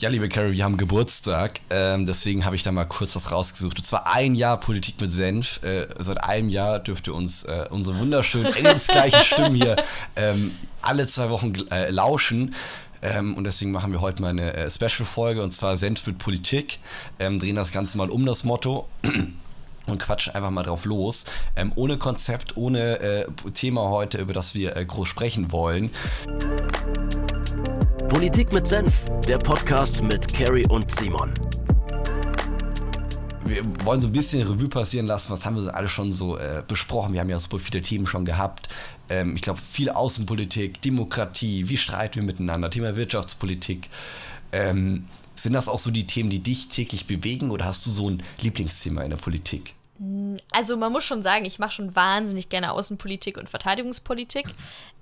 Ja, liebe Carrie, wir haben Geburtstag, ähm, deswegen habe ich da mal kurz was rausgesucht. Und zwar ein Jahr Politik mit Senf. Äh, seit einem Jahr dürft ihr uns äh, unsere wunderschönen, engelsgleichen Stimmen hier ähm, alle zwei Wochen äh, lauschen. Ähm, und deswegen machen wir heute mal eine äh, Special-Folge und zwar Senf mit Politik. Ähm, drehen das Ganze mal um das Motto. und quatschen einfach mal drauf los. Ähm, ohne Konzept, ohne äh, Thema heute, über das wir äh, groß sprechen wollen. Politik mit Senf, der Podcast mit Carrie und Simon. Wir wollen so ein bisschen Revue passieren lassen, was haben wir so alle schon so äh, besprochen. Wir haben ja super viele Themen schon gehabt. Ähm, ich glaube, viel Außenpolitik, Demokratie, wie streiten wir miteinander, Thema Wirtschaftspolitik. Ähm, sind das auch so die Themen, die dich täglich bewegen oder hast du so ein Lieblingsthema in der Politik? Also man muss schon sagen, ich mache schon wahnsinnig gerne Außenpolitik und Verteidigungspolitik.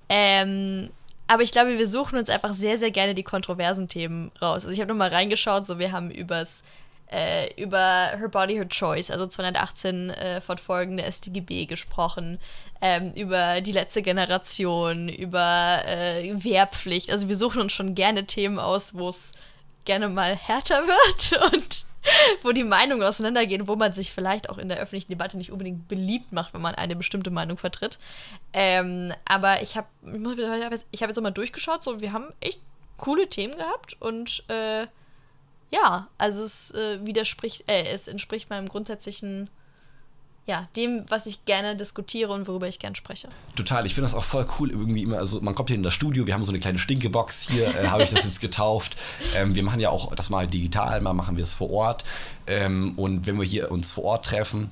Ähm, aber ich glaube, wir suchen uns einfach sehr, sehr gerne die kontroversen Themen raus. Also ich habe nochmal reingeschaut, so wir haben übers, äh, über Her Body, Her Choice, also 218 äh, fortfolgende StGB gesprochen, ähm, über die letzte Generation, über äh, Wehrpflicht. Also wir suchen uns schon gerne Themen aus, wo es gerne mal härter wird und wo die Meinungen auseinandergehen, wo man sich vielleicht auch in der öffentlichen Debatte nicht unbedingt beliebt macht, wenn man eine bestimmte Meinung vertritt. Ähm, aber ich habe ich hab jetzt mal durchgeschaut, so wir haben echt coole Themen gehabt und äh, ja, also es äh, widerspricht, äh, es entspricht meinem grundsätzlichen ja, dem, was ich gerne diskutiere und worüber ich gerne spreche. Total, ich finde das auch voll cool irgendwie immer, also man kommt hier in das Studio, wir haben so eine kleine Stinkebox hier, äh, habe ich das jetzt getauft. Ähm, wir machen ja auch das mal digital, mal machen wir es vor Ort. Ähm, und wenn wir hier uns vor Ort treffen,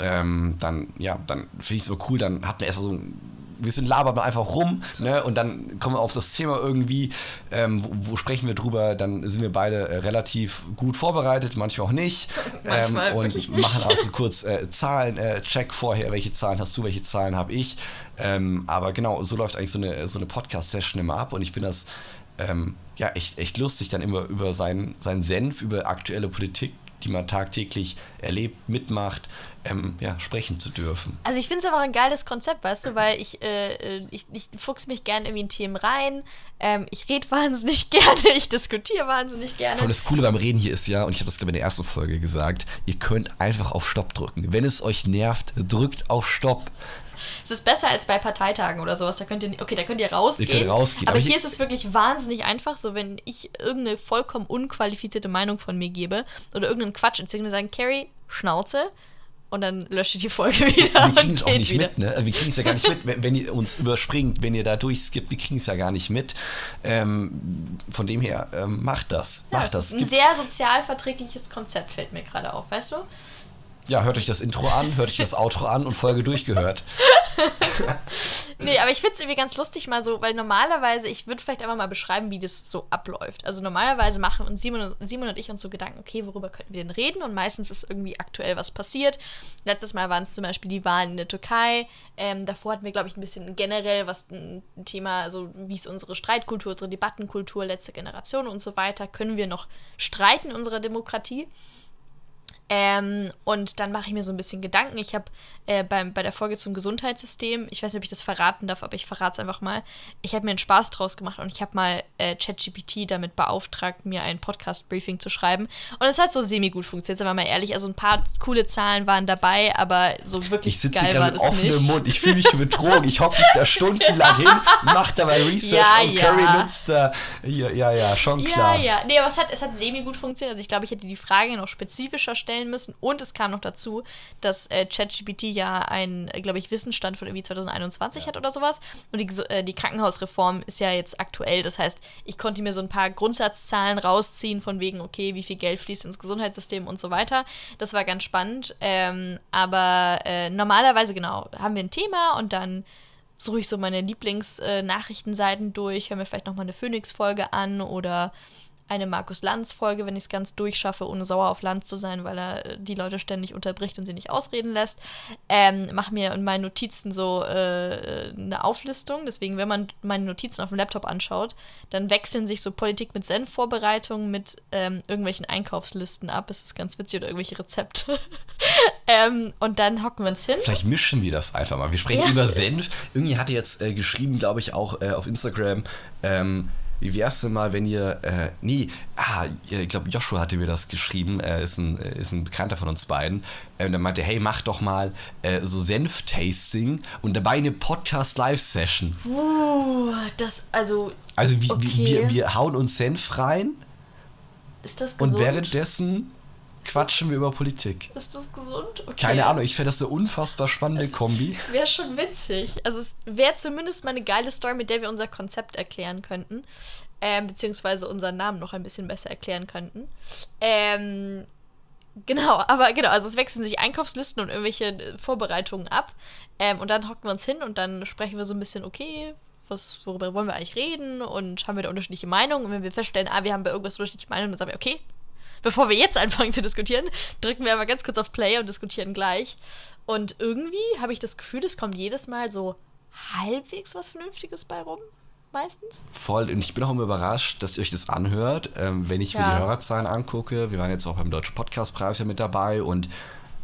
ähm, dann, ja, dann finde ich es immer cool, dann hat man erst so ein wir sind labern einfach rum, ne? Und dann kommen wir auf das Thema irgendwie, ähm, wo, wo, sprechen wir drüber, dann sind wir beide äh, relativ gut vorbereitet, manchmal auch nicht. manchmal ähm, und nicht. machen also kurz äh, Zahlen, äh, Check vorher, welche Zahlen hast du, welche Zahlen habe ich. Ähm, aber genau, so läuft eigentlich so eine, so eine Podcast-Session immer ab und ich finde das ähm, ja echt, echt lustig, dann immer über seinen, seinen Senf, über aktuelle Politik die man tagtäglich erlebt, mitmacht, ähm, ja, sprechen zu dürfen. Also ich finde es einfach ein geiles Konzept, weißt du, weil ich, äh, äh ich, ich fuchs mich gerne irgendwie in Themen rein, ähm, ich rede wahnsinnig gerne, ich diskutiere wahnsinnig gerne. Und das Coole beim Reden hier ist ja, und ich habe das glaube ich in der ersten Folge gesagt, ihr könnt einfach auf Stopp drücken. Wenn es euch nervt, drückt auf Stopp. Es ist besser als bei Parteitagen oder sowas. Da könnt ihr, okay, da könnt ihr rausgehen. Ihr könnt rausgehen. Aber, aber hier ist es wirklich wahnsinnig einfach, so wenn ich irgendeine vollkommen unqualifizierte Meinung von mir gebe oder irgendeinen Quatsch erzähle und sagen, Carrie, Schnauze, und dann löscht ihr die Folge wieder. Wir kriegen es auch nicht wieder. mit, ne? Wir kriegen es ja gar nicht mit, wenn, wenn, ihr uns überspringt, wenn ihr da durchskippt, wir kriegen es ja gar nicht mit. Ähm, von dem her, ähm, macht das. Ja, macht das. das. Ist ein sehr sozialverträgliches Konzept, fällt mir gerade auf, weißt du? Ja, hört euch das Intro an, hört euch das Outro an und Folge durchgehört. nee, aber ich finde es irgendwie ganz lustig mal so, weil normalerweise, ich würde vielleicht einfach mal beschreiben, wie das so abläuft. Also normalerweise machen uns Simon, Simon und ich uns so Gedanken, okay, worüber könnten wir denn reden? Und meistens ist irgendwie aktuell was passiert. Letztes Mal waren es zum Beispiel die Wahlen in der Türkei. Ähm, davor hatten wir, glaube ich, ein bisschen generell was ein Thema, also wie ist unsere Streitkultur, unsere Debattenkultur, letzte Generation und so weiter. Können wir noch streiten in unserer Demokratie? Ähm, und dann mache ich mir so ein bisschen Gedanken. Ich habe äh, bei der Folge zum Gesundheitssystem, ich weiß nicht, ob ich das verraten darf, aber ich verrate es einfach mal. Ich habe mir einen Spaß draus gemacht und ich habe mal äh, ChatGPT damit beauftragt, mir ein Podcast-Briefing zu schreiben. Und es hat so semi-gut funktioniert, sagen wir mal ehrlich. Also ein paar coole Zahlen waren dabei, aber so wirklich ich geil war das nicht. Ich sitze Mund, ich fühle mich betrogen. Ich hocke mich da stundenlang hin, mache dabei Research ja, und ja. Curry nutzt da. Ja, ja, ja, schon klar. Ja, ja. Nee, aber es hat, es hat semi-gut funktioniert. Also ich glaube, ich hätte die Frage noch spezifischer stellen stellen müssen. Und es kam noch dazu, dass äh, ChatGPT ja einen, glaube ich, Wissensstand von irgendwie 2021 ja. hat oder sowas. Und die, äh, die Krankenhausreform ist ja jetzt aktuell. Das heißt, ich konnte mir so ein paar Grundsatzzahlen rausziehen von wegen, okay, wie viel Geld fließt ins Gesundheitssystem und so weiter. Das war ganz spannend. Ähm, aber äh, normalerweise, genau, haben wir ein Thema und dann suche ich so meine Lieblingsnachrichtenseiten äh, durch, höre mir vielleicht nochmal eine Phoenix-Folge an oder eine Markus Lanz-Folge, wenn ich es ganz durchschaffe, ohne sauer auf Lanz zu sein, weil er äh, die Leute ständig unterbricht und sie nicht ausreden lässt. Ähm, mache mir in meinen Notizen so äh, eine Auflistung. Deswegen, wenn man meine Notizen auf dem Laptop anschaut, dann wechseln sich so Politik mit Senf-Vorbereitungen mit ähm, irgendwelchen Einkaufslisten ab. Das ist ganz witzig oder irgendwelche Rezepte. ähm, und dann hocken wir uns hin. Vielleicht mischen wir das einfach mal. Wir sprechen ja. über Senf. Irgendwie hatte jetzt äh, geschrieben, glaube ich, auch äh, auf Instagram, ähm, wie wär's denn mal, wenn ihr, äh, nee, ah, ich glaube, Joshua hatte mir das geschrieben, er ist ein, ist ein Bekannter von uns beiden, äh, und er meinte, hey, mach doch mal äh, so Senf-Tasting und dabei eine Podcast-Live-Session. Uh, das, also, Also wie, Okay. wir, wir hauen uns Senf rein ist das und gesund? währenddessen quatschen wir über Politik. ist das gesund? Okay. Keine Ahnung, ich fände das eine unfassbar spannende Es- Kombi. Es wäre schon witzig. Also es wäre zumindest mal eine geile Story, mit der wir unser Konzept erklären könnten. Ähm, beziehungsweise unseren Namen noch ein bisschen besser erklären könnten. Ähm, genau, aber genau, also es wechseln sich Einkaufslisten und irgendwelche äh, Vorbereitungen ab. Ähm, und dann hocken wir uns hin und dann sprechen wir so ein bisschen, okay, was, worüber wollen wir eigentlich reden und haben wir da unterschiedliche Meinungen. Und wenn wir feststellen, ah, wir haben bei irgendwas unterschiedliche Meinungen, dann sagen wir, okay, bevor wir jetzt anfangen zu diskutieren, drücken wir aber ganz kurz auf Play und diskutieren gleich. Und irgendwie habe ich das Gefühl, es kommt jedes Mal so halbwegs was Vernünftiges bei rum. Meistens. Voll. Und ich bin auch immer überrascht, dass ihr euch das anhört. Ähm, wenn ich mir Ja. die Hörerzahlen angucke, wir waren jetzt auch beim Deutschen Podcastpreis ja mit dabei und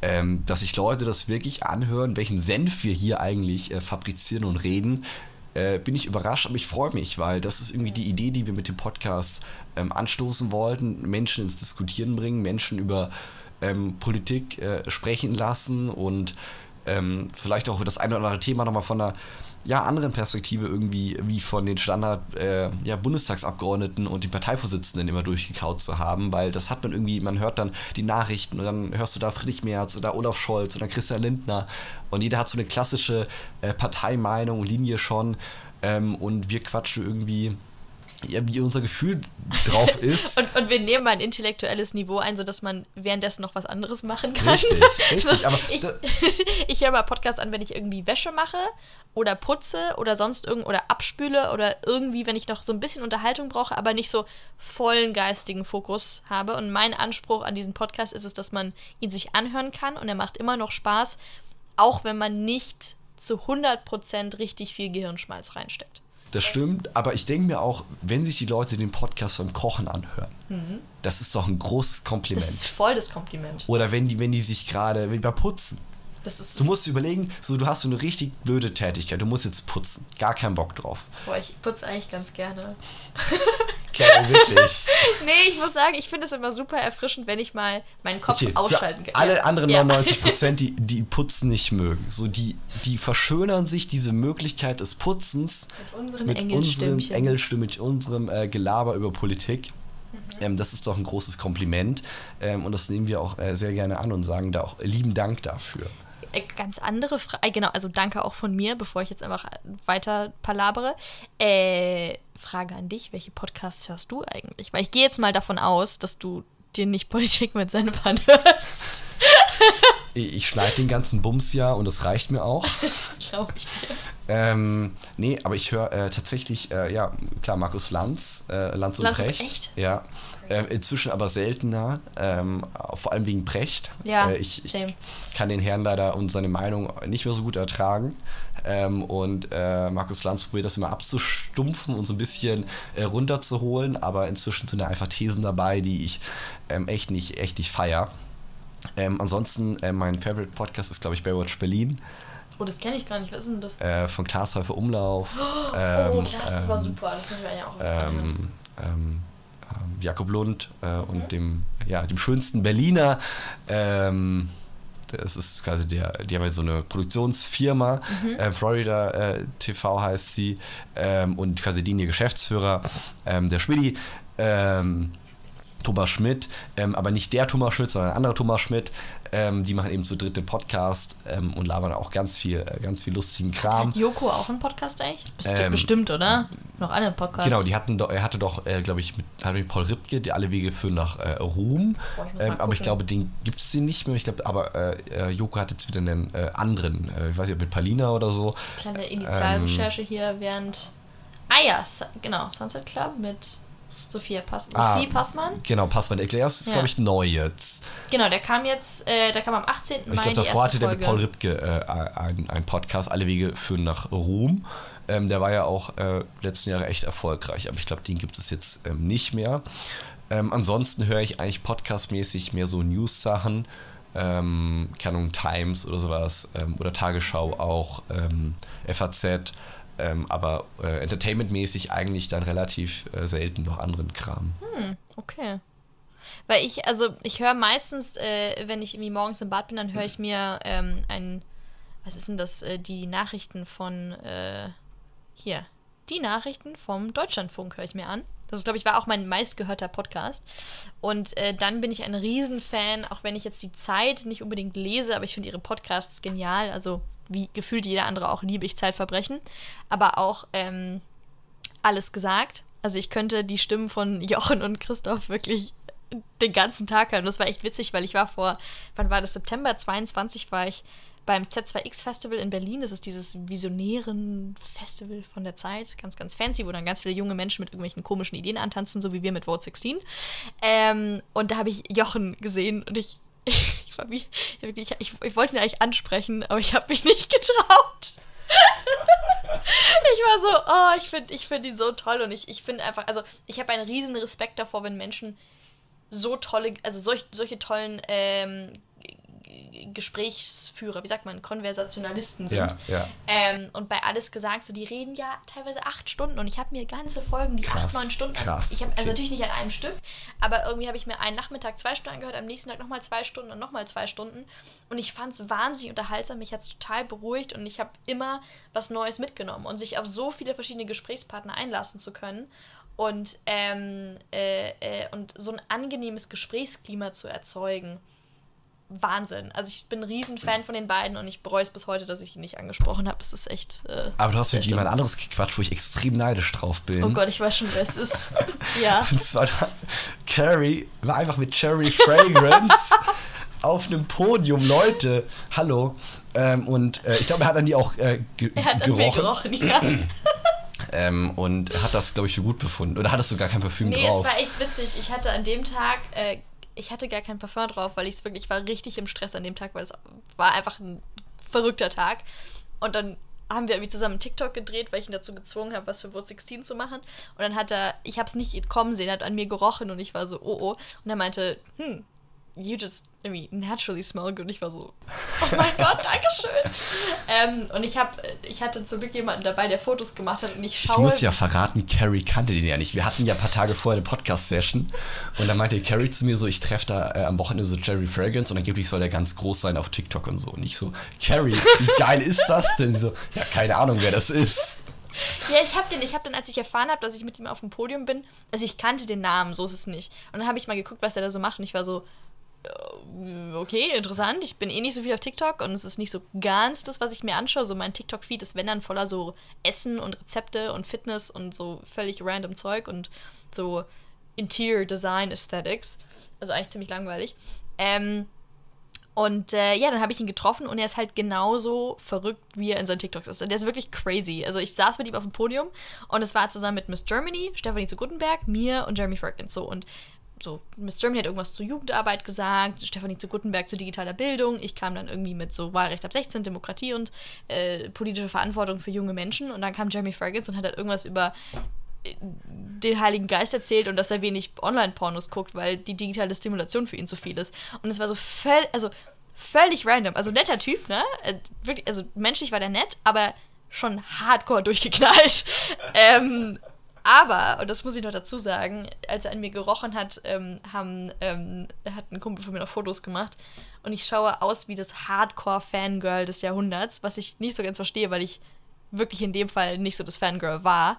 ähm, dass sich Leute das wirklich anhören, welchen Senf wir hier eigentlich äh, fabrizieren und reden, äh, bin ich überrascht, aber ich freue mich, weil das ist irgendwie die Idee, die wir mit dem Podcast ähm, anstoßen wollten, Menschen ins Diskutieren bringen, Menschen über ähm, Politik äh, sprechen lassen und ähm, vielleicht auch das eine oder andere Thema nochmal von einer ja, anderen Perspektive irgendwie wie von den Standard äh, ja, Bundestagsabgeordneten und den Parteivorsitzenden immer durchgekaut zu haben, weil das hat man irgendwie, man hört dann die Nachrichten und dann hörst du da Friedrich Merz oder Olaf Scholz oder Christian Lindner und jeder hat so eine klassische äh, Parteimeinung, Linie schon ähm, und wir quatschen irgendwie, ja, wie unser Gefühl drauf ist. Und, und wir nehmen mal ein intellektuelles Niveau ein, sodass man währenddessen noch was anderes machen kann. Richtig, richtig, So, aber ich, ich höre mal Podcast an, wenn ich irgendwie Wäsche mache oder putze oder sonst irgend oder abspüle oder irgendwie, wenn ich noch so ein bisschen Unterhaltung brauche, aber nicht so vollen geistigen Fokus habe. Und mein Anspruch an diesen Podcast ist es, dass man ihn sich anhören kann und er macht immer noch Spaß, auch wenn man nicht zu 100% richtig viel Gehirnschmalz reinsteckt. Das stimmt, aber ich denke mir auch, wenn sich die Leute den Podcast beim Kochen anhören, das ist doch ein großes Kompliment. Mhm. Das ist voll das Kompliment. Oder wenn die, wenn die sich gerade, beim Putzen. Das ist Du musst überlegen, so du hast so eine richtig blöde Tätigkeit, du musst jetzt putzen. Gar keinen Bock drauf. Boah, ich putze eigentlich ganz gerne. Wirklich. Nee, ich muss sagen, ich finde es immer super erfrischend, wenn ich mal meinen Kopf Okay, ausschalten kann. alle anderen Ja. 99 Prozent, die, die Putzen nicht mögen. So, die, die verschönern sich diese Möglichkeit des Putzens Mit unseren mit unserem Engelstimmchen. Engelstimme, mit unserem äh, Gelaber über Politik. Mhm. Ähm, das ist doch ein großes Kompliment. Ähm, und das nehmen wir auch äh, sehr gerne an und sagen da auch lieben Dank dafür. Äh, Ganz andere Frage, genau, also danke auch von mir, bevor ich jetzt einfach weiter palabere. Äh, Frage an dich, welche Podcasts hörst du eigentlich? Weil ich gehe jetzt mal davon aus, dass du dir nicht Politik mit Senf anhörst. Ich, ich schneide den ganzen Bums ja und das reicht mir auch. Das glaube ich dir. Ähm, nee, aber ich höre äh, tatsächlich, äh, ja, klar, Markus Lanz, äh, Lanz und Lanz und Precht. Precht? Ja. Ähm, inzwischen aber seltener, ähm, vor allem wegen Precht. Ja, äh, ich, ich same. kann den Herrn leider und seine Meinung nicht mehr so gut ertragen. Ähm, und äh, Markus Lanz probiert das immer abzustumpfen und so ein bisschen äh, runterzuholen, aber inzwischen sind da einfach Thesen dabei, die ich ähm, echt nicht, echt nicht feier. Ähm, ansonsten, mein Favorite Podcast ist, glaube ich, Baywatch Berlin Oh, das kenne ich gar nicht. Was ist denn das? äh, von Klaas Häufer Umlauf. oh, ähm, krass, das war ähm, super. Das müssen wir ja auch ähm, ähm, ähm, Jakob Lund äh, und dem, ja, dem schönsten Berliner. Ähm, das ist quasi der, die haben ja so eine Produktionsfirma, äh, Florida äh, TV heißt sie, ähm, und quasi die ihr Geschäftsführer, ähm, der Schmidti, ähm, Thomas Schmidt, ähm, aber nicht der Thomas Schmidt, sondern ein anderer Thomas Schmidt. Ähm, die machen eben zu dritt den Podcast ähm, und labern auch ganz viel, äh, ganz viel lustigen Kram. Hat Joko auch einen Podcast eigentlich? Bestimmt, Ähm, bestimmt oder? Noch alle einen Podcast. Genau, die hatten er hatte doch, äh, glaube ich, mit, hatte mit Paul Rippke, die alle Wege führen nach äh, Ruhm. Boah, ich ähm, aber ich glaube, den gibt es den nicht mehr. Ich glaube, aber äh, äh, Joko hat jetzt wieder einen äh, anderen, äh, ich weiß nicht, ob mit Palina oder so. Kleine Initialrecherche hier während. Ah ja, genau, Sunset Club mit Sophia Pass Ah. Sophie Passmann. Genau, Passmann Erklärst ist, Ja. glaube ich, neu jetzt. Genau, der kam jetzt, äh, der kam am 18. Ich Mai glaube, die davor hatte der mit. Paul Rippke äh, ein, ein Podcast, Alle Wege führen nach Ruhm. Ähm, der war ja auch äh, letzten Jahre echt erfolgreich, aber ich glaube, den gibt es jetzt ähm, nicht mehr. Ähm, ansonsten höre ich eigentlich podcastmäßig mehr so News-Sachen, ähm, keine Ahnung, Times oder sowas, ähm, oder Tagesschau auch, ähm, FAZ, Ähm, aber äh, entertainmentmäßig eigentlich dann relativ äh, selten noch anderen Kram. Hm, okay. Weil ich, also ich höre meistens, äh, wenn ich irgendwie morgens im Bad bin, dann höre ich mir ähm, ein, was ist denn das, äh, die Nachrichten von, äh, hier, die Nachrichten vom Deutschlandfunk höre ich mir an. Das, glaube ich, war auch mein meistgehörter Podcast. Und äh, dann bin ich ein Riesenfan, auch wenn ich jetzt die Zeit nicht unbedingt lese, aber ich finde ihre Podcasts genial. Also, wie gefühlt jeder andere auch, liebe ich Zeitverbrechen. Aber auch ähm, alles gesagt. Also, ich könnte die Stimmen von Jochen und Christoph wirklich den ganzen Tag hören. Das war echt witzig, weil ich war vor, wann war das? September 22 war ich beim Z2X Festival in Berlin. Das ist dieses visionären Festival von der Zeit, ganz, ganz fancy, wo dann ganz viele junge Menschen mit irgendwelchen komischen Ideen antanzen, so wie wir mit Vote 16. Ähm, und da habe ich Jochen gesehen und ich, ich, war wie, ich, ich, ich wollte ihn eigentlich ansprechen, aber ich habe mich nicht getraut. ich war so, oh, ich finde ich find ihn so toll und ich, ich finde einfach, also ich habe einen riesen Respekt davor, wenn Menschen so tolle, also solch, solche tollen ähm, Gesprächsführer, wie sagt man, Konversationalisten sind. Ja, ja. Ähm, und bei alles gesagt, so die reden ja teilweise acht Stunden und ich habe mir ganze Folgen, die Krass, acht, neun Stunden. krass, Ich habe also okay. natürlich nicht an einem Stück, aber irgendwie habe ich mir einen Nachmittag zwei Stunden angehört, am nächsten Tag nochmal zwei Stunden und nochmal zwei Stunden. Und ich fand es wahnsinnig unterhaltsam, mich hat es total beruhigt und ich habe immer was Neues mitgenommen und sich auf so viele verschiedene Gesprächspartner einlassen zu können und, ähm, äh, äh, und so ein angenehmes Gesprächsklima zu erzeugen. Wahnsinn. Also ich bin ein Riesenfan von den beiden und ich bereue es bis heute, dass ich ihn nicht angesprochen habe. Es ist echt. Äh, Aber du hast mit jemand anderes gequatscht, wo ich extrem neidisch drauf bin. Oh Gott, ich weiß schon, wer es ist. ja. Und zwar, Carrie war einfach mit Cherry Fragrance auf einem Podium, Leute, hallo. Ähm, und äh, ich glaube, er hat an die auch äh, ge Er hat an mir gerochen. gerochen, ja. Ähm, und hat das, glaube ich, für gut befunden. Oder hattest du gar kein Parfüm Nee, drauf? es war echt witzig. Ich hatte an dem Tag, äh, ich hatte gar kein Parfum drauf, weil ich es wirklich, ich war richtig im Stress an dem Tag, weil es war einfach ein verrückter Tag. Und dann haben wir irgendwie zusammen TikTok gedreht, weil ich ihn dazu gezwungen habe, was für Vote 16 zu machen. Und dann hat er, ich habe es nicht kommen sehen, er hat an mir gerochen und ich war so, oh oh. Und er meinte, hm, you just irgendwie naturally smell good. Und ich war so, oh mein Gott, Dankeschön. ähm, und ich habe, ich hatte zum Glück jemanden dabei, der Fotos gemacht hat und ich ich schaue. muss ja verraten, Carrie kannte den ja nicht. Wir hatten ja ein paar Tage vorher eine Podcast-Session und dann meinte Carrie zu mir so, ich treffe da äh, am Wochenende so Jerry Fragrance und angeblich soll der ganz groß sein auf TikTok und so. Und ich so, Carrie, wie geil ist das denn? Sie so, ja, keine Ahnung, wer das ist. Ja, ich habe den, ich habe dann, als ich erfahren habe, dass ich mit ihm auf dem Podium bin, also ich kannte den Namen, so ist es nicht. Und dann habe ich mal geguckt, was er da so macht und ich war so, okay, interessant. Ich bin eh nicht so viel auf TikTok und es ist nicht so ganz das, was ich mir anschaue. So mein TikTok-Feed ist, wenn dann voller so Essen und Rezepte und Fitness und so völlig random Zeug und so Interior Design Aesthetics. Also eigentlich ziemlich langweilig. Ähm, und äh, ja, dann habe ich ihn getroffen und er ist halt genauso verrückt, wie er in seinen TikToks ist. Und der ist wirklich crazy. Also ich saß mit ihm auf dem Podium und es war zusammen mit Miss Germany, Stephanie zu Gutenberg, mir und Jeremy Ferkins. So und so, Miss Germany hat irgendwas zur Jugendarbeit gesagt, Stephanie zu Gutenberg zu digitaler Bildung. Ich kam dann irgendwie mit so Wahlrecht ab 16, Demokratie und äh, politische Verantwortung für junge Menschen. Und dann kam Jeremy Ferkins und hat halt irgendwas über den Heiligen Geist erzählt und dass er wenig Online-Pornos guckt, weil die digitale Stimulation für ihn zu viel ist. Und es war so völlig, also völlig random. Also netter Typ, ne? Äh, Wirklich, also menschlich war der nett, aber schon hardcore durchgeknallt. ähm, aber, und das muss ich noch dazu sagen, als er an mir gerochen hat, ähm, haben, ähm, hat ein Kumpel von mir noch Fotos gemacht. Und ich schaue aus wie das Hardcore-Fangirl des Jahrhunderts, was ich nicht so ganz verstehe, weil ich wirklich in dem Fall nicht so das Fangirl war.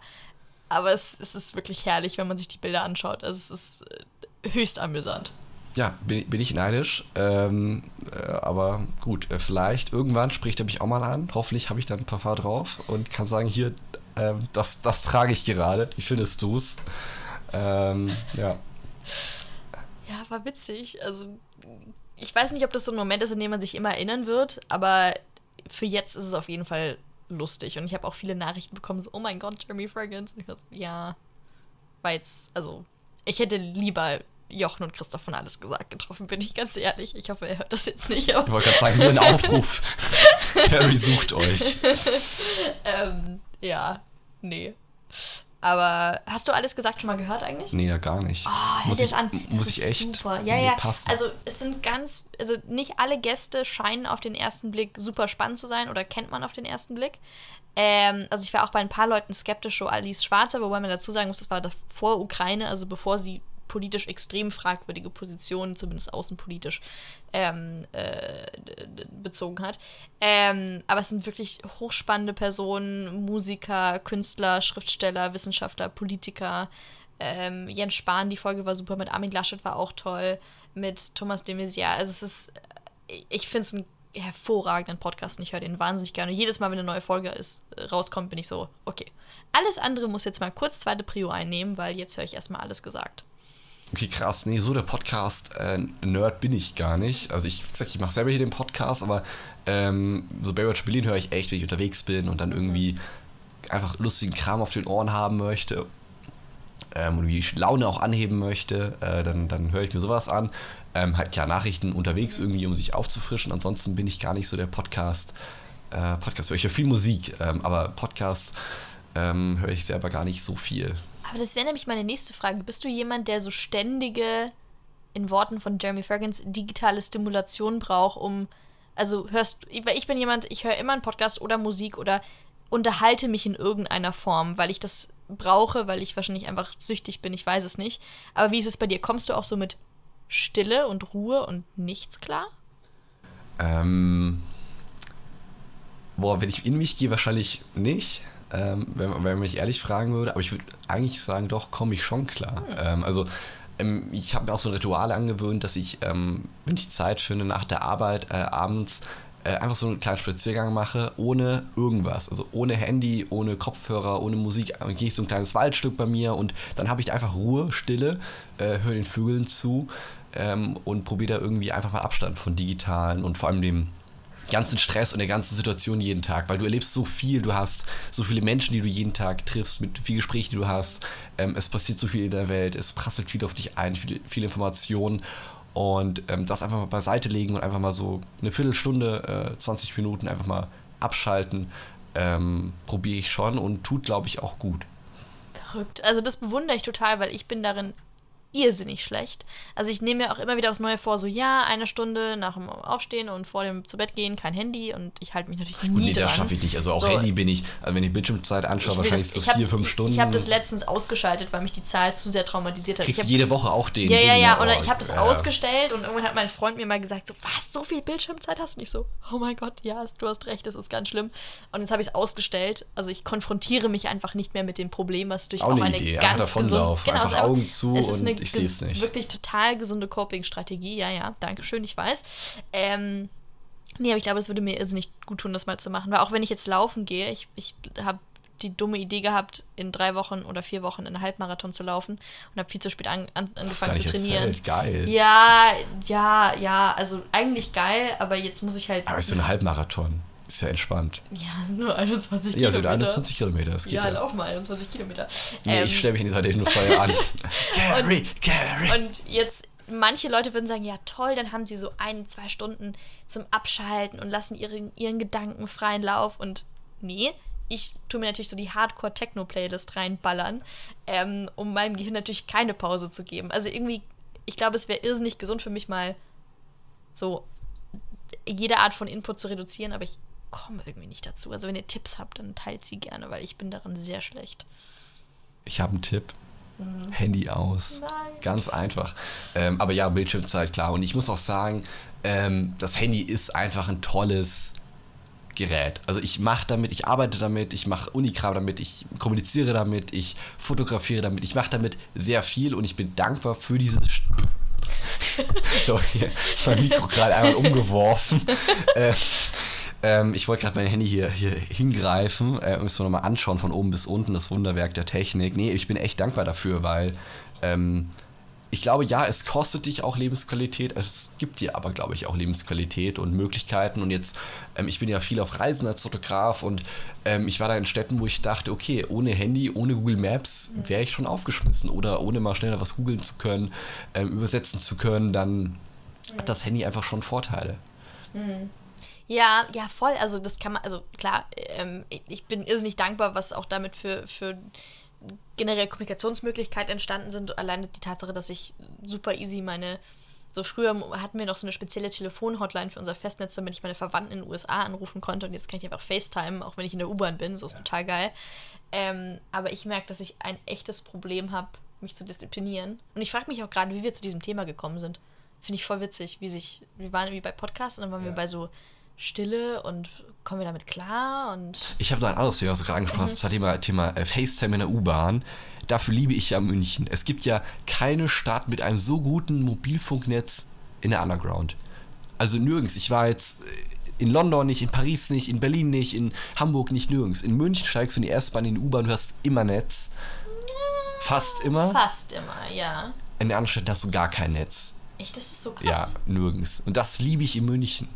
Aber es, es ist wirklich herrlich, wenn man sich die Bilder anschaut. Also es ist äh, höchst amüsant. Ja, bin, bin ich neidisch. Ähm, äh, aber gut, äh, vielleicht irgendwann spricht er mich auch mal an. Hoffentlich habe ich dann ein Parfum drauf und kann sagen, hier, ähm, das, das trage ich gerade. Wie findest du's? Ähm, ja. Ja, war witzig. Also, ich weiß nicht, ob das so ein Moment ist, in dem man sich immer erinnern wird, aber für jetzt ist es auf jeden Fall lustig. Und ich habe auch viele Nachrichten bekommen, so, oh mein Gott, Jeremy Fragrance. Und ich so, ja, war jetzt, also, ich hätte lieber Jochen und Christoph von alles gesagt getroffen, bin ich ganz ehrlich. Ich hoffe, er hört das jetzt nicht. Ich wollte gerade sagen, nur ein Aufruf. Carrie sucht euch. ähm, ja, nee. Aber hast du alles gesagt schon mal gehört eigentlich? Nee, ja gar nicht. Oh, muss ich, das an. Das muss ich echt? Super. Ja, ja. passt. Also es sind ganz, also nicht alle Gäste scheinen auf den ersten Blick super spannend zu sein oder kennt man auf den ersten Blick. Ähm, also ich war auch bei ein paar Leuten skeptisch, so Alice Schwarzer, wobei man dazu sagen muss, das war vor Ukraine, also bevor sie politisch extrem fragwürdige Positionen, zumindest außenpolitisch, ähm, äh, bezogen hat. Ähm, aber es sind wirklich hochspannende Personen, Musiker, Künstler, Schriftsteller, Wissenschaftler, Politiker. Ähm, Jens Spahn, die Folge war super, mit Armin Laschet war auch toll, mit Thomas de Maizière. Also es ist, ich finde es einen hervorragenden Podcast und ich höre den wahnsinnig gerne. Jedes Mal, wenn eine neue Folge ist, rauskommt, bin ich so, okay. Alles andere muss jetzt mal kurz zweite Prio einnehmen, weil jetzt höre ich erstmal alles gesagt. Okay, krass. Nee, so der Podcast-Nerd bin ich gar nicht. Also ich, gesagt, ich mache selber hier den Podcast, aber ähm, so Baywatch Berlin höre ich echt, wenn ich unterwegs bin und dann irgendwie einfach lustigen Kram auf den Ohren haben möchte ähm, und wie ich Laune auch anheben möchte, äh, dann, dann höre ich mir sowas an. Ähm, halt klar, Nachrichten unterwegs irgendwie, um sich aufzufrischen. Ansonsten bin ich gar nicht so der Podcast. Äh, Podcast höre ich höre viel Musik, ähm, aber Podcast ähm, höre ich selber gar nicht so viel. Aber das wäre nämlich meine nächste Frage. Bist du jemand, der so ständige, in Worten von Jeremy Fergans, digitale Stimulation braucht, um. Also hörst weil ich bin jemand, ich höre immer einen Podcast oder Musik oder unterhalte mich in irgendeiner Form, weil ich das brauche, weil ich wahrscheinlich einfach süchtig bin, ich weiß es nicht. Aber wie ist es bei dir? Kommst du auch so mit Stille und Ruhe und nichts klar? Ähm, boah, wenn ich in mich gehe, wahrscheinlich nicht, ähm, wenn, wenn man mich ehrlich fragen würde. Aber ich würde eigentlich sagen, doch, komme ich schon klar. Ähm, also, ähm, ich habe mir auch so ein Ritual angewöhnt, dass ich, ähm, wenn ich Zeit finde, nach der Arbeit äh, abends äh, einfach so einen kleinen Spaziergang mache, ohne irgendwas. Also ohne Handy, ohne Kopfhörer, ohne Musik. Dann gehe ich so ein kleines Waldstück bei mir und dann habe ich einfach Ruhe, Stille, äh, höre den Vögeln zu ähm, und probiere da irgendwie einfach mal Abstand von digitalen und vor allem dem ganzen Stress und der ganzen Situation jeden Tag, weil du erlebst so viel, du hast so viele Menschen, die du jeden Tag triffst, mit viel Gesprächen, die du hast. Ähm, es passiert so viel in der Welt, es prasselt viel auf dich ein, viele, viele Informationen. Und ähm, das einfach mal beiseite legen und einfach mal so eine Viertelstunde, äh, 20 Minuten einfach mal abschalten, ähm, probiere ich schon und tut, glaube ich, auch gut. Verrückt. Also das bewundere ich total, weil ich bin darin irrsinnig schlecht. Also ich nehme mir auch immer wieder aufs Neue vor, so ja, eine Stunde nach dem Aufstehen und vor dem zu Bett gehen, kein Handy und ich halte mich natürlich nie Gut, nee, dran. das schaffe ich nicht. Also auch So. Handy bin ich, also wenn ich Bildschirmzeit anschaue, Ich wahrscheinlich das- so vier, fünf Stunden. Ich habe das letztens ausgeschaltet, weil mich die Zahl zu sehr traumatisiert hat. Kriegst ich hab, jede Woche auch den. ja, ja, ja, und Oh, ich habe das ja. ausgestellt und irgendwann hat mein Freund mir mal gesagt, so, was, so viel Bildschirmzeit hast du nicht so? Oh mein Gott, ja, du hast recht, das ist ganz schlimm. Und jetzt habe ich es ausgestellt. Also ich konfrontiere mich einfach nicht mehr mit dem Problem, was durch Auch auch, eine Idee, ganz gesunde, davonlaufen, einfach Augen zu es ist und eine ich seh's ges- nicht. wirklich total gesunde Coping-Strategie. Ja, ja, danke schön, ich weiß. Ähm, Nee, aber ich glaube, es würde mir irrsinnig gut tun, das mal zu machen. Weil auch wenn ich jetzt laufen gehe, ich, ich habe die dumme Idee gehabt, in drei Wochen oder vier Wochen einen Halbmarathon zu laufen und habe viel zu spät an, an, angefangen zu trainieren. erzählt. Geil. Ja, ja, ja, also eigentlich geil, aber jetzt muss ich halt. Aber ist so ein Halbmarathon. Ist ja entspannt. ja, es sind nur 21 Ja, Kilometer. sind 21 Kilometer. Das geht Ja, ja. lauf mal 21 Kilometer. Nee, Ähm, ich stelle mich in dieser nur vorher an. Gary, Gary. Und jetzt, manche Leute würden sagen, ja toll, dann haben sie so ein, zwei Stunden zum Abschalten und lassen ihren, ihren Gedanken freien Lauf. Und nee, ich tue mir natürlich so die Hardcore-Techno-Playlist reinballern, ähm, um meinem Gehirn natürlich keine Pause zu geben. Also irgendwie, ich glaube, es wäre irrsinnig gesund für mich mal so jede Art von Input zu reduzieren, aber ich komme irgendwie nicht dazu. Also wenn ihr Tipps habt, dann teilt sie gerne, weil ich bin darin sehr schlecht. Ich habe einen Tipp. Handy aus. Nein. Ganz einfach. Ähm, aber ja, Bildschirmzeit, klar. Und ich muss auch sagen, ähm, das Handy ist einfach ein tolles Gerät. Also ich mache damit, ich arbeite damit, ich mache Unikram damit, ich kommuniziere damit, ich fotografiere damit, ich mache damit sehr viel und ich bin dankbar für dieses... St- so, hier, mein Mikro gerade einmal umgeworfen. äh, ähm, ich wollte gerade mein Handy hier, hier hingreifen, äh, müssen wir nochmal anschauen von oben bis unten, das Wunderwerk der Technik. Nee, ich bin echt dankbar dafür, weil ähm, ich glaube, ja, es kostet dich auch Lebensqualität, es gibt dir aber, glaube ich, auch Lebensqualität und Möglichkeiten. Und jetzt, ähm, ich bin ja viel auf Reisen als Fotograf und ähm, ich war da in Städten, wo ich dachte, okay, ohne Handy, ohne Google Maps wäre ich schon aufgeschmissen. Oder ohne mal schneller was googeln zu können, ähm, übersetzen zu können, dann hat das Handy einfach schon Vorteile. Ja, ja, voll. Also das kann man, also klar, ähm, ich bin irrsinnig dankbar, was auch damit für, für generell Kommunikationsmöglichkeiten entstanden sind. Alleine die Tatsache, dass ich super easy meine. So früher hatten wir noch so eine spezielle Telefonhotline für unser Festnetz, damit ich meine Verwandten in den USA anrufen konnte. Und jetzt kann ich einfach FaceTime, auch wenn ich in der U-Bahn bin. So ist total geil. Ähm, aber ich merke, dass ich ein echtes Problem habe, mich zu disziplinieren. Und ich frage mich auch gerade, wie wir zu diesem Thema gekommen sind. Finde ich voll witzig, wie sich, wir waren irgendwie bei Podcasts und dann waren wir bei so Stille und kommen wir damit klar und Ich habe noch ein anderes Thema, was du gerade angesprochen hast, das war Thema, Thema äh, FaceTime in der U-Bahn. Dafür liebe ich ja München. Es gibt ja keine Stadt mit einem so guten Mobilfunknetz in der Underground. Also nirgends. Ich war jetzt äh, in London nicht, in Paris nicht, in Berlin nicht, in Hamburg nicht, nirgends. In München steigst du in die S-Bahn, in die U-Bahn, du hast immer Netz. Fast immer. fast immer, ja. In den anderen Städten hast du gar kein Netz. Echt, das ist so krass. Ja, nirgends. Und das liebe ich in München.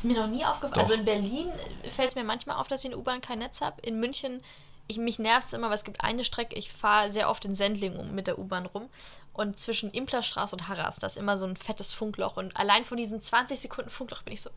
Ist mir noch nie aufgefallen. Also in Berlin fällt es mir manchmal auf, dass ich in U-Bahn kein Netz habe. In München, ich, mich nervt es immer, weil es gibt eine Strecke, ich fahre sehr oft in Sendling um, mit der U-Bahn rum. Und zwischen Implerstraße und Harras, da ist immer so ein fettes Funkloch. Und allein von diesen 20 Sekunden Funkloch bin ich so,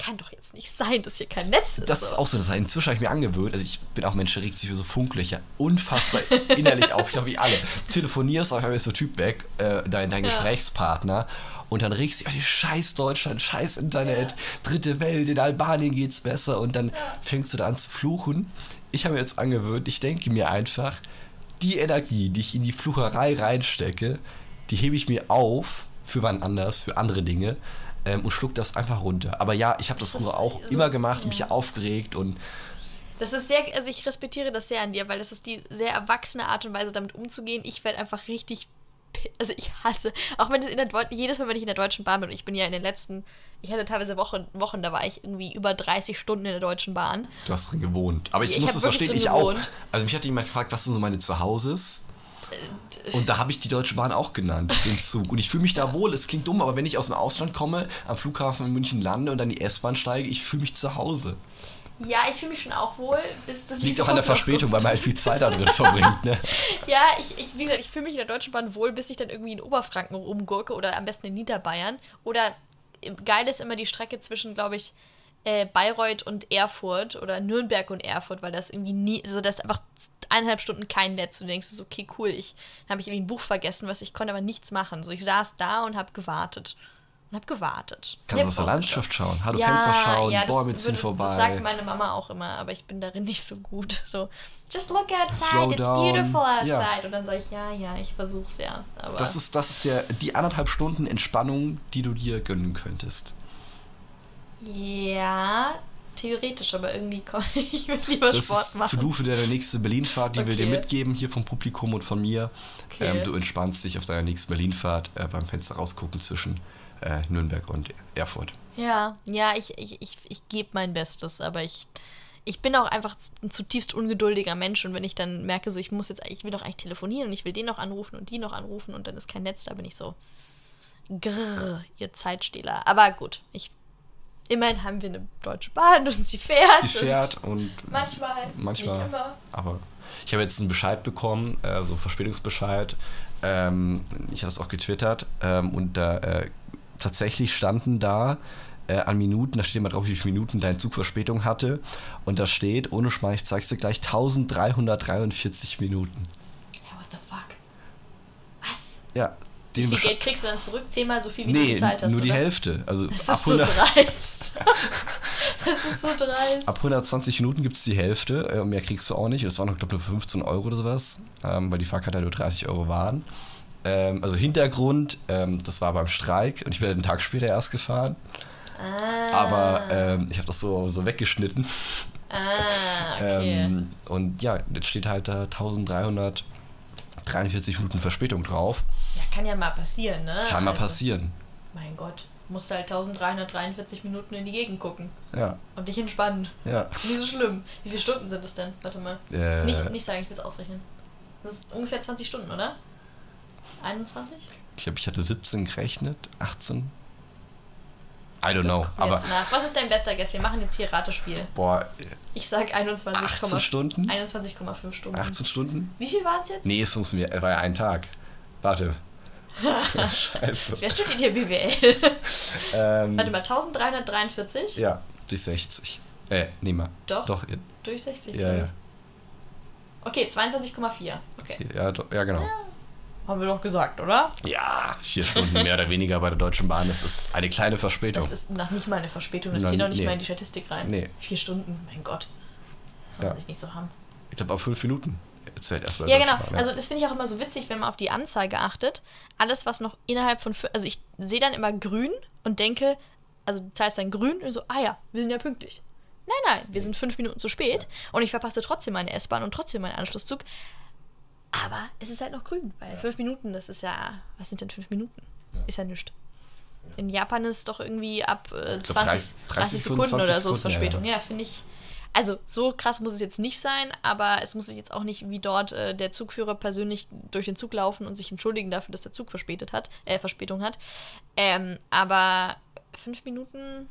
kann doch jetzt nicht sein, dass hier kein Netz ist. Das ist auch so, das inzwischen habe ich mir angewöhnt. Also ich bin auch Mensch, der regt sich für so Funklöcher unfassbar innerlich auf. Ich glaube, wie alle. Telefonierst auf einmal ist so Typ weg, äh, dein, dein Ja. Gesprächspartner. Und dann regst du dich, oh, die scheiß Deutschland, scheiß Internet, dritte Welt, in Albanien geht's besser. Und dann fängst du da an zu fluchen. Ich habe mir jetzt angewöhnt, ich denke mir einfach, die Energie, die ich in die Flucherei reinstecke, die hebe ich mir auf für wann anders, für andere Dinge. Ähm, und schluck das einfach runter. Aber ja, ich habe das Das früher auch so- immer gemacht, ja. mich aufgeregt und Das ist sehr, also ich respektiere das sehr an dir, weil das ist die sehr erwachsene Art und Weise, damit umzugehen. Ich werde einfach richtig, also ich hasse, auch wenn es in der Deu jedes Mal, wenn ich in der Deutschen Bahn bin, und ich bin ja in den letzten, ich hatte teilweise Wochen, Wochen, da war ich irgendwie über 30 Stunden in der Deutschen Bahn. Du hast drin gewohnt. Aber ich, Ich muss das verstehen, ich auch. gewohnt. Also mich hat jemand gefragt, was sind so meine Zuhauses? Und da habe ich die Deutsche Bahn auch genannt, den Zug. Und ich fühle mich da wohl, es klingt dumm, aber wenn ich aus dem Ausland komme, am Flughafen in München lande und dann die S-Bahn steige, ich fühle mich zu Hause. Ja, ich fühle mich schon auch wohl, bis das Liegt auch an der Verspätung, weil man halt viel Zeit da drin verbringt. Ne? Ja, ich, ich, wie gesagt, ich fühle mich in der Deutschen Bahn wohl, bis ich dann irgendwie in Oberfranken rumgurke oder am besten in Niederbayern. Oder äh, geil ist immer die Strecke zwischen, glaube ich, äh, Bayreuth und Erfurt oder Nürnberg und Erfurt, weil das irgendwie nie, also das ist einfach eineinhalb Stunden kein Netz und du denkst so, okay, cool, ich habe ich irgendwie ein Buch vergessen, was ich konnte aber nichts machen. So, ich saß da und habe gewartet. Und habe gewartet. Kannst aus der. Landschaft schauen, hallo Fenster schauen, ja, Bäume ziehen vorbei. Das sagt meine Mama auch immer, aber ich bin darin nicht so gut. So, just look outside, Slow it's down. beautiful outside. Ja. Und dann sage ich, ja, ja, ich versuch's ja. Aber Das ist, das ist der, die anderthalb Stunden Entspannung, die du dir gönnen könntest. ja, theoretisch, aber irgendwie komm, ich würde lieber Das Sport ist machen. To-Do für deine nächste Berlinfahrt, die wir dir Okay. mitgeben, hier vom Publikum und von mir. Okay. Ähm, du entspannst dich auf deiner nächsten Berlinfahrt äh, beim Fenster rausgucken zwischen äh, Nürnberg und Erfurt. Ja, ja, ich, ich, ich, ich gebe mein Bestes, aber ich, ich bin auch einfach ein zutiefst ungeduldiger Mensch und wenn ich dann merke, so ich muss jetzt, ich will doch eigentlich telefonieren und ich will den noch anrufen und die noch anrufen und dann ist kein Netz, da bin ich so, grrr, ihr Zeitstehler. Aber gut, ich, immerhin haben wir eine deutsche Bahn und sie fährt. Sie fährt und Und manchmal, manchmal, nicht immer. aber ich habe jetzt einen Bescheid bekommen, äh, so einen Verspätungsbescheid. Ähm, ich habe das auch getwittert ähm, und da äh, tatsächlich standen da äh, an Minuten, da steht immer drauf, wie viele Minuten dein Zug Verspätung hatte und da steht, ohne Schmarrn, ich zeig's dir gleich, 1343 Minuten. Ja, what the fuck? Was? Ja, Wie den viel Geld kriegst du dann zurück? Zehnmal so viel, wie du Nee, gezahlt hast, nur die oder? Hälfte. Also Das ab ist so 100, dreist. das ist so dreist. Ab 120 Minuten gibt es die Hälfte, äh, mehr kriegst du auch nicht. Das waren noch, glaube ich, nur 15 Euro oder sowas, ähm, weil die Fahrkarte halt nur 30 Euro waren. Ähm, also Hintergrund, ähm, das war beim Streik und ich bin einen Tag später erst gefahren. Ah, Aber ich habe das so, so weggeschnitten. ah, okay. Und ja, jetzt steht halt da 1343 Minuten Verspätung drauf. ja, kann ja mal passieren, ne? Kann mal Also, passieren. Mein Gott. Musst halt 1343 Minuten in die Gegend gucken. Ja, Und dich entspannen. ja. Ist nicht so schlimm. Wie viele Stunden sind es denn? Warte mal. Äh, Nicht, nicht sagen, ich will es ausrechnen. Das ist ungefähr 20 Stunden, oder? 21? Ich glaube, ich hatte 17 gerechnet, 18. I don't know. Aber nach. Was ist dein bester Guess? Wir machen jetzt hier Ratespiel. boah, Ich sag 21,5 18 Stunden? 21,5 Stunden. 18 Stunden? Wie viel waren es jetzt? Nee, es muss mir, war ja ein Tag. Warte. Scheiße. Wer studiert hier BWL? Ähm, Warte mal, 1343 Ja, durch 60. Äh, nee mal. Doch. Doch, ja, durch 60. ja. ja. Okay, 22,4. Okay. Ja, do- ja genau. Haben wir doch gesagt, oder? Ja, vier Stunden mehr oder weniger bei der Deutschen Bahn. Das ist eine kleine Verspätung. Das ist noch nicht mal eine Verspätung, das Nein, zählt auch nicht nee. mal in die Statistik rein. Nee. Vier Stunden, mein Gott. Kann Ja. man sich nicht so haben. Ich glaube, auf fünf Minuten zählt erstmal. Ja, genau. Bahn, Also das finde ich auch immer so witzig, wenn man auf die Anzeige achtet. Alles, was noch innerhalb von... Also ich sehe dann immer grün und denke, also du zahlst dann grün und so, ah ja, wir sind ja pünktlich. Nein, nein, wir sind fünf Minuten zu spät und ich verpasse trotzdem meine S-Bahn und trotzdem meinen Anschlusszug. Aber es ist halt noch grün, weil fünf Minuten, das ist ja... Was sind denn fünf Minuten? Ist ja nichts. In Japan ist es doch irgendwie ab äh, glaub, 20, 30, 30 Sekunden 25 oder so ist Sekunden, ja, Verspätung. Ja, finde ich. Also so krass muss es jetzt nicht sein, aber es muss sich jetzt auch nicht wie dort äh, der Zugführer persönlich durch den Zug laufen und sich entschuldigen dafür, dass der Zug verspätet hat, äh, Verspätung hat. Ähm, aber fünf Minuten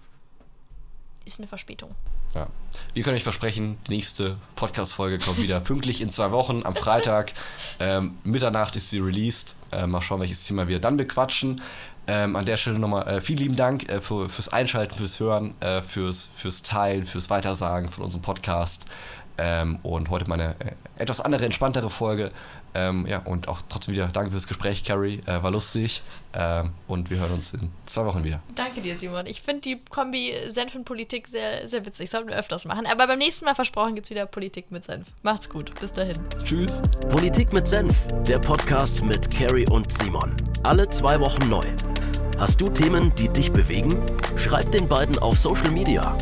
ist eine Verspätung. Ja. Wir können euch versprechen, die nächste Podcast-Folge kommt wieder pünktlich in zwei Wochen am Freitag. Ähm, Mitternacht ist sie released. Äh, mal schauen, welches Thema wir dann bequatschen. Ähm, an der Stelle nochmal äh, vielen lieben Dank äh, für, fürs Einschalten, fürs Hören, äh, fürs, fürs Teilen, fürs Weitersagen von unserem Podcast. Ähm, und heute mal eine äh, etwas andere, entspanntere Folge. Ähm, ja, und auch trotzdem wieder danke fürs Gespräch, Carrie. Äh, war lustig. Ähm, und wir hören uns in zwei Wochen wieder. Danke dir, Simon. Ich finde die Kombi Senf und Politik sehr, sehr witzig. Sollten wir öfters machen. Aber beim nächsten Mal versprochen gibt es wieder Politik mit Senf. Macht's gut. Bis dahin. Tschüss. Politik mit Senf, der Podcast mit Carrie und Simon. Alle zwei Wochen neu. Hast du Themen, die dich bewegen? Schreib den beiden auf Social Media.